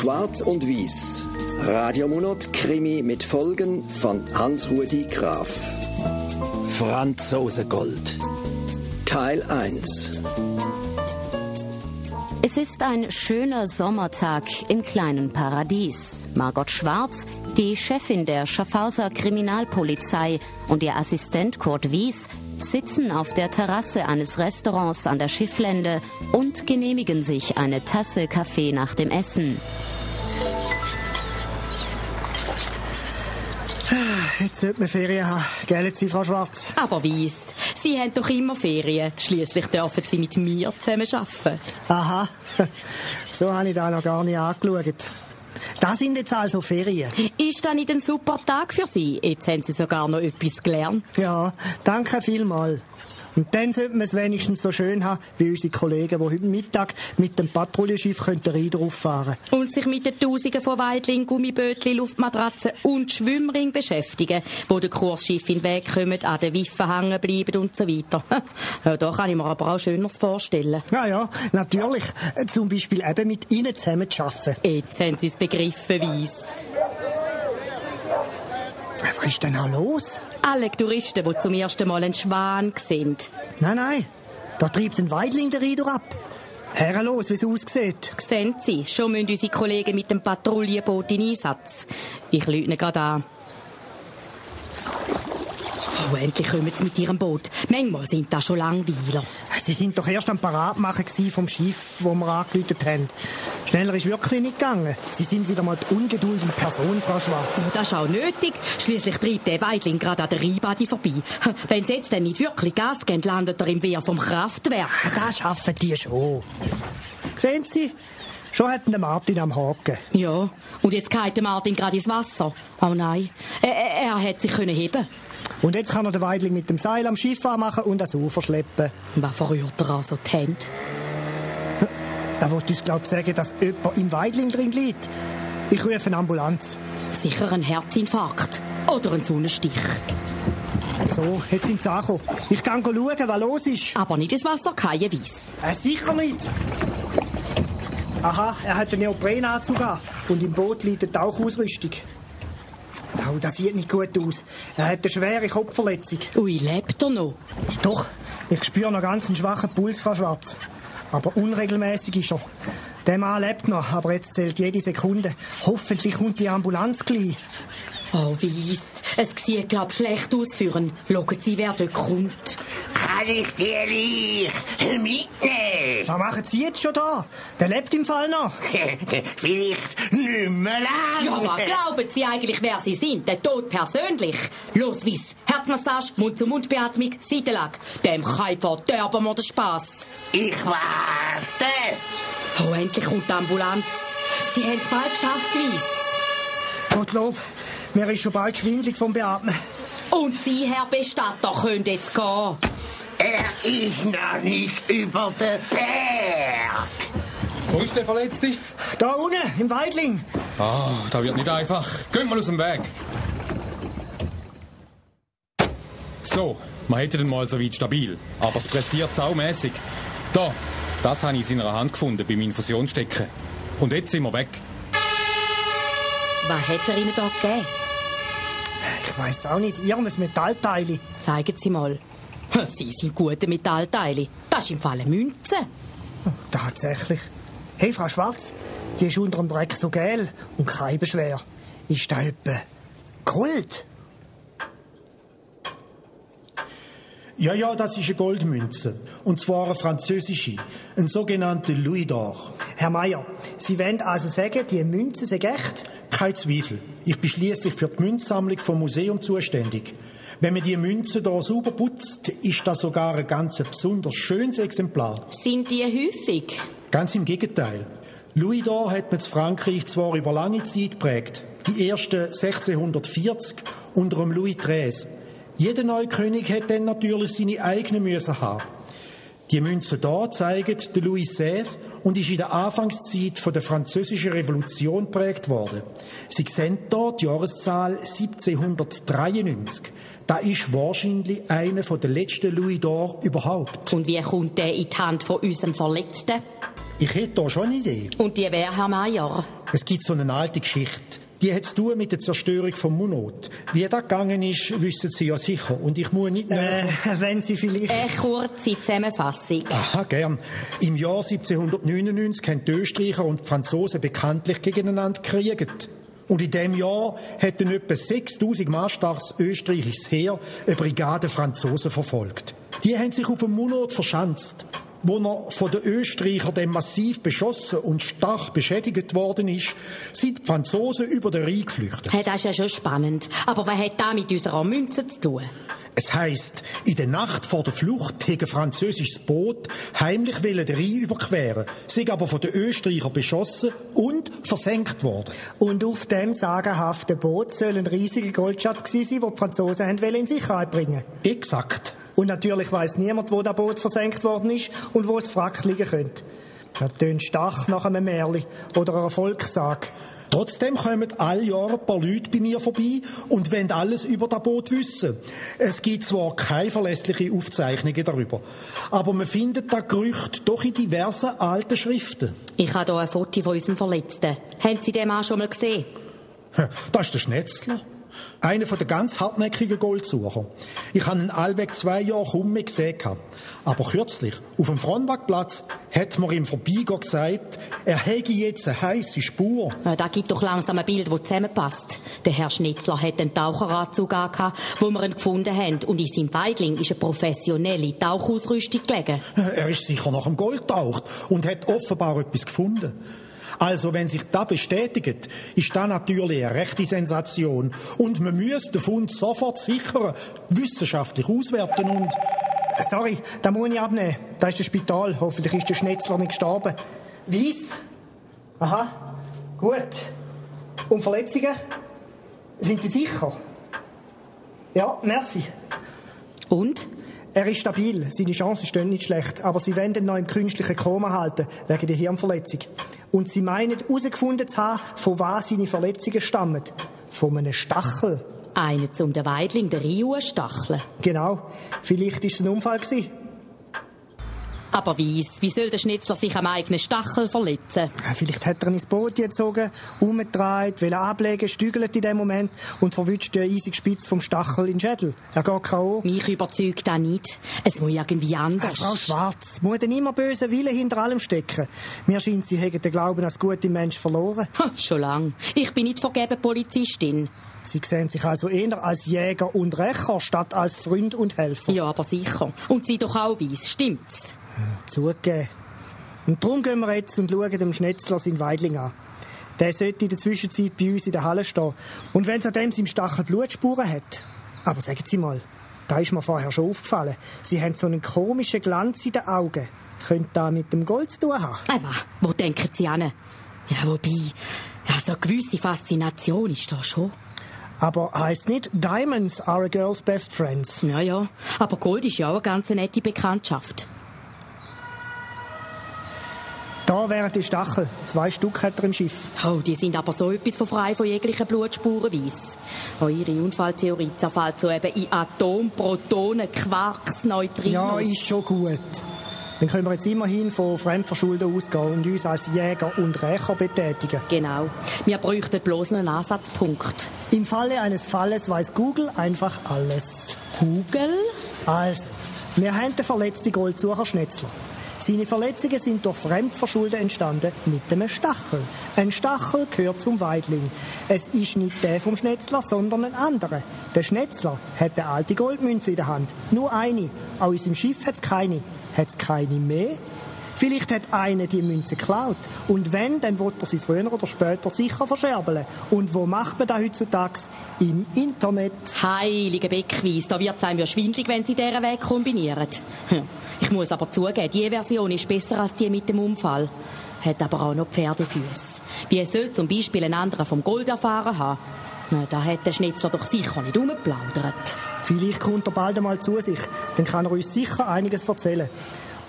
Schwarz und Weiß. Radiomonat Krimi mit Folgen von Hans-Rudi Graf. Franzosengold. Teil 1. Es ist ein schöner Sommertag im kleinen Paradies. Margot Schwarz, die Chefin der Schaffhauser Kriminalpolizei und ihr Assistent Kurt Wies sitzen auf der Terrasse eines Restaurants an der Schifflände und genehmigen sich eine Tasse Kaffee nach dem Essen. Jetzt sollte man Ferien haben. Gell, Sie, Frau Schwarz? Aber weiss, Sie haben doch immer Ferien. Schließlich dürfen Sie mit mir zusammen arbeiten. Aha. So habe ich da noch gar nicht angeschaut. Das sind jetzt also Ferien. Ist das nicht ein super Tag für Sie? Jetzt haben Sie sogar noch etwas gelernt. Ja, danke vielmals. Und dann sollten wir es wenigstens so schön haben, wie unsere Kollegen, die heute Mittag mit dem Patrouillenschiff Rhein auffahren Und sich mit den Tausenden von Weidling, Gummibötli, Luftmatratzen und Schwimmring beschäftigen, wo der Kursschiff in den Weg kommen, an den Wiffen hängen bleiben und so weiter. Ja, da kann ich mir aber auch Schöneres vorstellen. Ja, ja, natürlich. Zum Beispiel eben mit Ihnen zusammen zu arbeiten. Jetzt haben Sie es begriffen, Weiss. Was ist denn auch los? Alle Touristen, die zum ersten Mal einen Schwan sehen. Nein, nein. Da treibt ein Weidling den Rieder ab. Herren los, wie es aussieht. Sehen Sie, schon müssen unsere Kollegen mit dem Patrouillenboot in Einsatz. Ich lügne gerade an. Oh, endlich kommen sie mit ihrem Boot. Manchmal sind das schon Langweiler. Sie sind doch erst am Paratmachen vom Schiff, wo wir angelötet haben. Schneller ist wirklich nicht gegangen. Sie sind wieder mal die Ungeduld in Person, Frau Schwarz. Oh, das ist auch nötig. Schließlich treibt der Weidling gerade an der Rheinbadi vorbei. Wenn sie jetzt dann nicht wirklich Gas geben, landet er im Wehr vom Kraftwerk. Das schaffen die schon. Sehen Sie? Schon hat der Martin am Haken. Ja, und jetzt geht der Martin gerade ins Wasser. Oh nein, er, er, er hätte sich können heben Und jetzt kann er den Weidling mit dem Seil am Schiff anmachen und ans Ufer schleppen. Was verrührt er also die Hände? Er wollte uns, glaube ich, sagen, dass jemand im Weidling drin liegt. Ich rufe eine Ambulanz. Sicher ein Herzinfarkt. Oder ein Sonnenstich. So, jetzt sind sie angekommen. Ich kann schauen, was los ist. Aber nicht ins Wasser kein Weiss. Äh, sicher nicht. Aha, er hat einen Neoprenanzug an und im Boot liegt eine Tauchausrüstung. Oh, das sieht nicht gut aus. Er hat eine schwere Kopfverletzung. Ui, lebt er noch? Doch, ich spüre noch ganz einen schwachen Puls, Frau Schwarz. Aber unregelmäßig ist er. Der Mann lebt noch, aber jetzt zählt jede Sekunde. Hoffentlich kommt die Ambulanz gleich. Oh, weiss. Es sieht, glaub schlecht aus für ihn. Schauen Sie, wer dort kommt. Kann ich die mitnehmen? Was machen Sie jetzt schon da? Der lebt im Fall noch. Vielleicht nicht mehr lang. Ja, was glauben Sie eigentlich, wer Sie sind? Der Tod persönlich. Los, Weiss. Herzmassage, Mund-zu-Mund-Beatmung, Seitenlage. Dem Kai verderben wir den Spass. Ich warte. Oh, endlich kommt die Ambulanz. Sie haben es bald geschafft, Weiss. Gottlob, mir ist schon bald schwindlig vom Beatmen. Und Sie, Herr Bestatter, können jetzt gehen. Er ist noch nicht über den Berg. Wo ist der Verletzte? Da unten, im Weidling. Ah, das wird nicht einfach. Geht mal aus dem Weg. So, man hätte den mal so weit stabil. Aber es pressiert saumässig. Da, das habe ich in seiner Hand gefunden beim Infusionsstecken. Und jetzt sind wir weg. Was hat er Ihnen da gegeben? Ich weiß auch nicht, irgendein Metallteil. Zeigen Sie mal. Sie sind gute Metallteile. Das ist im Fall eine Münze. Tatsächlich. Hey, Frau Schwarz, die ist unter dem Dreck so gel und kein Beschwer. Ist da etwa Gold? Ja, ja, das ist eine Goldmünze. Und zwar eine französische. Ein sogenannter Louis d'Or. Herr Meier, Sie wollen also sagen, die Münze sind echt? Kein Zweifel. Ich bin schließlich für die Münzsammlung vom Museum zuständig. Wenn man die Münze hier sauber putzt, ist das sogar ein ganz besonders schönes Exemplar. Sind die häufig? Ganz im Gegenteil. Louis d'Or hat man in Frankreich zwar über lange Zeit geprägt. Die ersten 1640 unter dem Louis XIII. Jeder neue König hat dann natürlich seine eigene Müsse haben. Die Münze hier zeigt den Louis XVI und ist in der Anfangszeit von der französischen Revolution geprägt worden. Sie sehen hier die Jahreszahl 1793. Das ist wahrscheinlich einer der letzten Louis d'Or überhaupt. Und wie kommt der in die Hand von unserem Verletzten? Ich hätte da schon eine Idee. Und die wäre Herr Meier. Es gibt so eine alte Geschichte. Die hat zu tun mit der Zerstörung vom Munot. Wie das gegangen ist, wissen Sie ja sicher. Und ich muss nicht äh, wenn Sie vielleicht... Eine kurze Zusammenfassung. Aha, gern. Im Jahr 1799 haben die Österreicher und die Franzosen bekanntlich gegeneinander gekriegt. Und in dem Jahr hätten etwa 6000 Mann österreichisches Heer eine Brigade Franzosen verfolgt. Die haben sich auf dem Munot verschanzt wo er von den Österreichern dann massiv beschossen und stark beschädigt worden ist, sind die Franzosen über den Rhein geflüchtet. Hey, das ist ja schon spannend. Aber was hat das mit unserer Münze zu tun? Es heisst, in der Nacht vor der Flucht ein französisches Boot heimlich den Rhein überqueren, sind aber von den Österreichern beschossen und versenkt worden. Und auf dem sagenhaften Boot soll ein riesiger Goldschatz gewesen sein, den die Franzosen in Sicherheit bringen Exakt. Und natürlich weiß niemand, wo das Boot versenkt worden ist und wo es Wrack liegen könnte. Das tönt stach nach einem Märchen oder einer Volkssage. Trotzdem kommen alle Jahre ein paar Leute bei mir vorbei und wollen alles über das Boot wissen. Es gibt zwar keine verlässlichen Aufzeichnungen darüber, aber man findet das Gerücht doch in diversen alten Schriften. Ich habe hier ein Foto von unserem Verletzten. Haben Sie den Mann schon mal gesehen? Das ist der Schnetzler. Einer von den ganz hartnäckigen Goldsucher. Ich habe ihn allweg zwei Jahre kaum mehr gesehen. Aber kürzlich, auf dem Fronwagplatz, hat mir im Vorbeigehen gesagt, er hätte jetzt eine heisse Spur. Da gibt doch langsam ein Bild, das zusammenpasst. Der Herr Schnitzler hat einen Taucheranzug gehabt, wo wir ihn gefunden haben. Und in seinem Weigling ist eine professionelle Tauchausrüstung gelegen. Er ist sicher nach dem Gold taucht und hat offenbar etwas gefunden. Also, wenn sich das bestätigt, ist das natürlich eine rechte Sensation. Und man müsste den Fund sofort sichern, wissenschaftlich auswerten und... Sorry, da muss ich abnehmen. Da ist das Spital. Hoffentlich ist der Schnetzler nicht gestorben. Weiss? Aha, gut. Und Verletzungen? Sind Sie sicher? Ja, merci. Und? Er ist stabil, seine Chancen stehen nicht schlecht, aber sie wollen ihn noch im künstlichen Koma halten, wegen der Hirnverletzung. Und sie meinen, herausgefunden zu haben, von was seine Verletzungen stammen. Von einem Stachel. Einer zum der Weidling, der Rio stacheln. Genau. Vielleicht war es ein Unfall. Gewesen. Aber weiss, wie soll der Schnitzler sich am eigenen Stachel verletzen? Vielleicht hat er ihn ins Boot gezogen, umgedreht, will ablegen, stügelt in dem Moment und verwünscht den eisigen Spitz vom Stachel in den Schädel. Er geht K.O. Mich überzeugt das nicht. Es muss irgendwie anders. Äh, Frau Schwarz, muss denn immer böse Wille hinter allem stecken? Mir scheint, Sie hätten den Glauben als gute Mensch verloren. Ha, schon lang. Ich bin nicht vergeben Polizistin. Sie sehen sich also eher als Jäger und Rächer statt als Freund und Helfer. Ja, aber sicher. Und Sie doch auch weiss, stimmt's? Zugegeben. Und darum gehen wir jetzt und schauen dem Schnetzler sein Weidling an. Der sollte in der Zwischenzeit bei uns in der Halle stehen. Und wenn es an dem seinem Stachel Blutspuren hat. Aber sagen Sie mal, da ist mir vorher schon aufgefallen. Sie haben so einen komischen Glanz in den Augen. Könnte da mit dem Gold zu tun haben? Aber, wo denken Sie an? Ja, wobei, ja, so eine gewisse Faszination ist da schon. Aber heißt nicht, Diamonds are a girl's best friends. Ja, ja. Aber Gold ist ja auch eine ganz nette Bekanntschaft. Da wären die Stachel. Zwei Stück hat er im Schiff. Oh, die sind aber so etwas von frei von jeglichen Blutspuren weiss. Eure Unfalltheorie zerfällt so eben in Atom, Protonen, Quarks, Neutrinos. Ja, ist schon gut. Dann können wir jetzt immerhin von Fremdverschulden ausgehen und uns als Jäger und Rächer betätigen. Genau. Wir bräuchten bloß einen Ansatzpunkt. Im Falle eines Falles weiß Google einfach alles. Google? Also, wir haben den verletzten Goldsucher Schnetzler. Seine Verletzungen sind durch Fremdverschulden entstanden mit einem Stachel. Ein Stachel gehört zum Weidling. Es ist nicht der vom Schnetzler, sondern ein anderer. Der Schnetzler hat eine alte Goldmünze in der Hand. Nur eine. Auch in seinem Schiff hat es keine. Hat es keine mehr? Vielleicht hat einer die Münze geklaut. Und wenn, dann wird er sie früher oder später sicher verscherbeln. Und wo macht man das heutzutage? Im Internet. Heilige Beckweis, da wird es einem ja schwindlig, wenn sie diesen Weg kombinieren. Hm. Ich muss aber zugeben, die Version ist besser als die mit dem Unfall. Hat aber auch noch Pferdefüße. Wie soll zum Beispiel ein anderer vom Gold erfahren haben? Da hat der Schnitzler doch sicher nicht umgeplaudert. Vielleicht kommt er bald einmal zu sich. Dann kann er uns sicher einiges erzählen.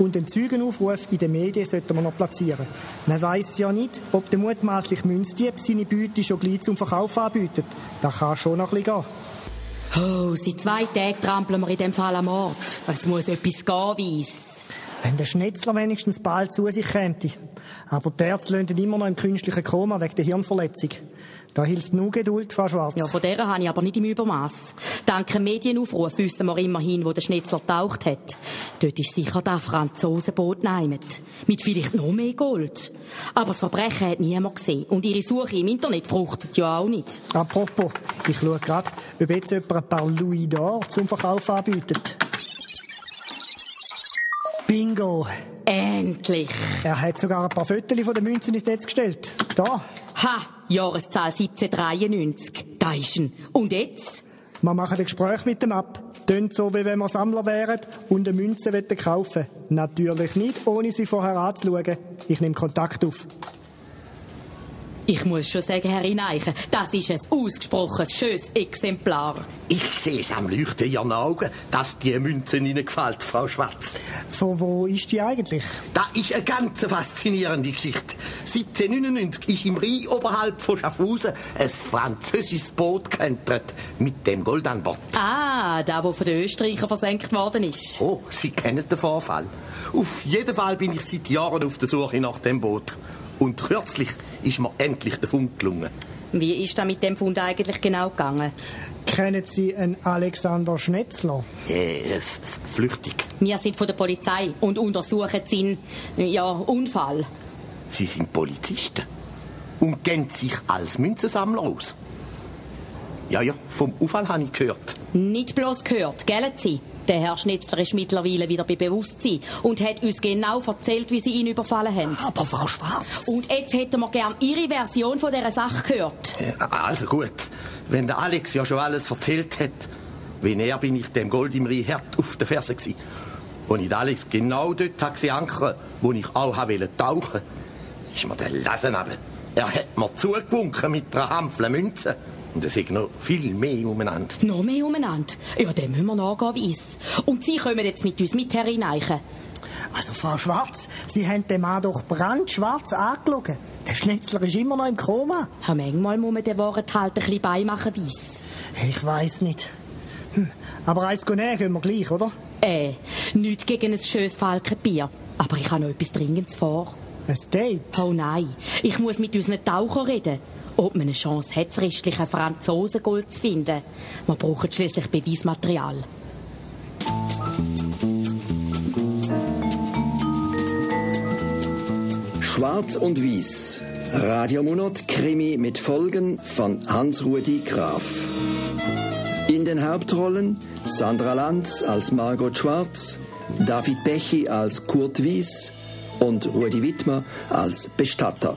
Und den Zeugenaufruf in den Medien sollten wir noch platzieren. Man weiß ja nicht, ob der mutmaßliche Münzdieb seine Beute schon gleich zum Verkauf anbietet. Da kann schon noch ein bisschen gehen. Oh, seit zwei Tagen trampeln wir in dem Fall am Ort. Es muss etwas gehen, weiss. Wenn der Schnetzler wenigstens bald zu sich käme. Aber die Ärzte immer noch im künstlichen Koma wegen der Hirnverletzung. Da hilft nur Geduld, Frau Schwarz. Ja, von der habe ich aber nicht im Übermaß. Dank Medienaufruf wissen wir immerhin, wo der Schnitzler getaucht hat. Dort ist sicher das Franzosenboot neimet. Mit vielleicht noch mehr Gold. Aber das Verbrechen hat niemand gesehen. Und ihre Suche im Internet fruchtet ja auch nicht. Apropos, ich schaue gerade, ob jetzt jemand ein paar Louis d'Or zum Verkauf anbietet. Bingo! Endlich! Er hat sogar ein paar Fotos von den Münzen ins Netz gestellt. Da. Ha! Jahreszahl 1793. Da ist er. Und jetzt? Wir machen ein Gespräch mit dem ab. Tönt so, wie wenn wir Sammler wären und eine Münze kaufen Natürlich nicht, ohne sie vorher anzuschauen. Ich nehme Kontakt auf. Ich muss schon sagen, Herr Ineichen, das ist ein ausgesprochen schönes Exemplar. Ich sehe es am Leuchten in Ihren Augen, dass die Münze Ihnen gefällt, Frau Schwarz. Von wo ist die eigentlich? Das ist eine ganz faszinierende Geschichte. 1799 ist im Rhein oberhalb von Schaffhausen ein französisches Boot gekentert mit dem Gold an Bord. Ah, da, wo von den Österreichern versenkt worden ist. Oh, Sie kennen den Vorfall. Auf jeden Fall bin ich seit Jahren auf der Suche nach dem Boot. Und kürzlich ist mir endlich der Fund gelungen. Wie ist da mit dem Fund eigentlich genau gegangen? Kennen Sie einen Alexander Schnetzler? Äh, flüchtig. Wir sind von der Polizei und untersuchen seinen, ja, Unfall. Sie sind Polizisten und kennen sich als Münzensammler aus. Ja, ja, vom Unfall habe ich gehört. Nicht bloß gehört, gell Sie? Der Herr Schnitzler ist mittlerweile wieder bei Bewusstsein und hat uns genau erzählt, wie sie ihn überfallen haben. Aber Frau Schwarz... Und jetzt hätten wir gern Ihre Version von dieser Sache gehört. Also gut, wenn der Alex ja schon alles erzählt hat, wie näher bin ich dem Gold im Rheinherd auf der Ferse gewesen. Und ich Alex genau dort ankern, wo ich auch wollte tauchen, ist mir der Laden runter. Er hat mir zugewunken mit einer Hampfle Münze. Und es ist noch viel mehr umeinander. Noch mehr umeinander? Ja, dem müssen wir nachgehen, weiss. Und Sie kommen jetzt mit uns mit, Herr Ineichen. Also, Frau Schwarz, Sie haben den Mann doch brandschwarz angeschaut. Der Schnitzler ist immer noch im Koma. Ja, manchmal muss man den Wort halt ein bisschen beimachen, weiss. Ich weiß nicht. Hm. Aber eins nehmen gehen wir gleich, oder? Äh, nichts gegen ein schönes Falkenbier. Aber ich habe noch etwas Dringendes vor. Ein Date? Oh nein, ich muss mit unseren Tauchern reden ob man eine Chance hat, das restliche Franzosengold zu finden. Man braucht schließlich Beweismaterial. Schwarz und Weiß. Radiomonat Krimi mit Folgen von Hans-Rudi Graf. In den Hauptrollen Sandra Lanz als Margot Schwarz, David Bechy als Kurt Wies und Rudi Wittmer als Bestatter.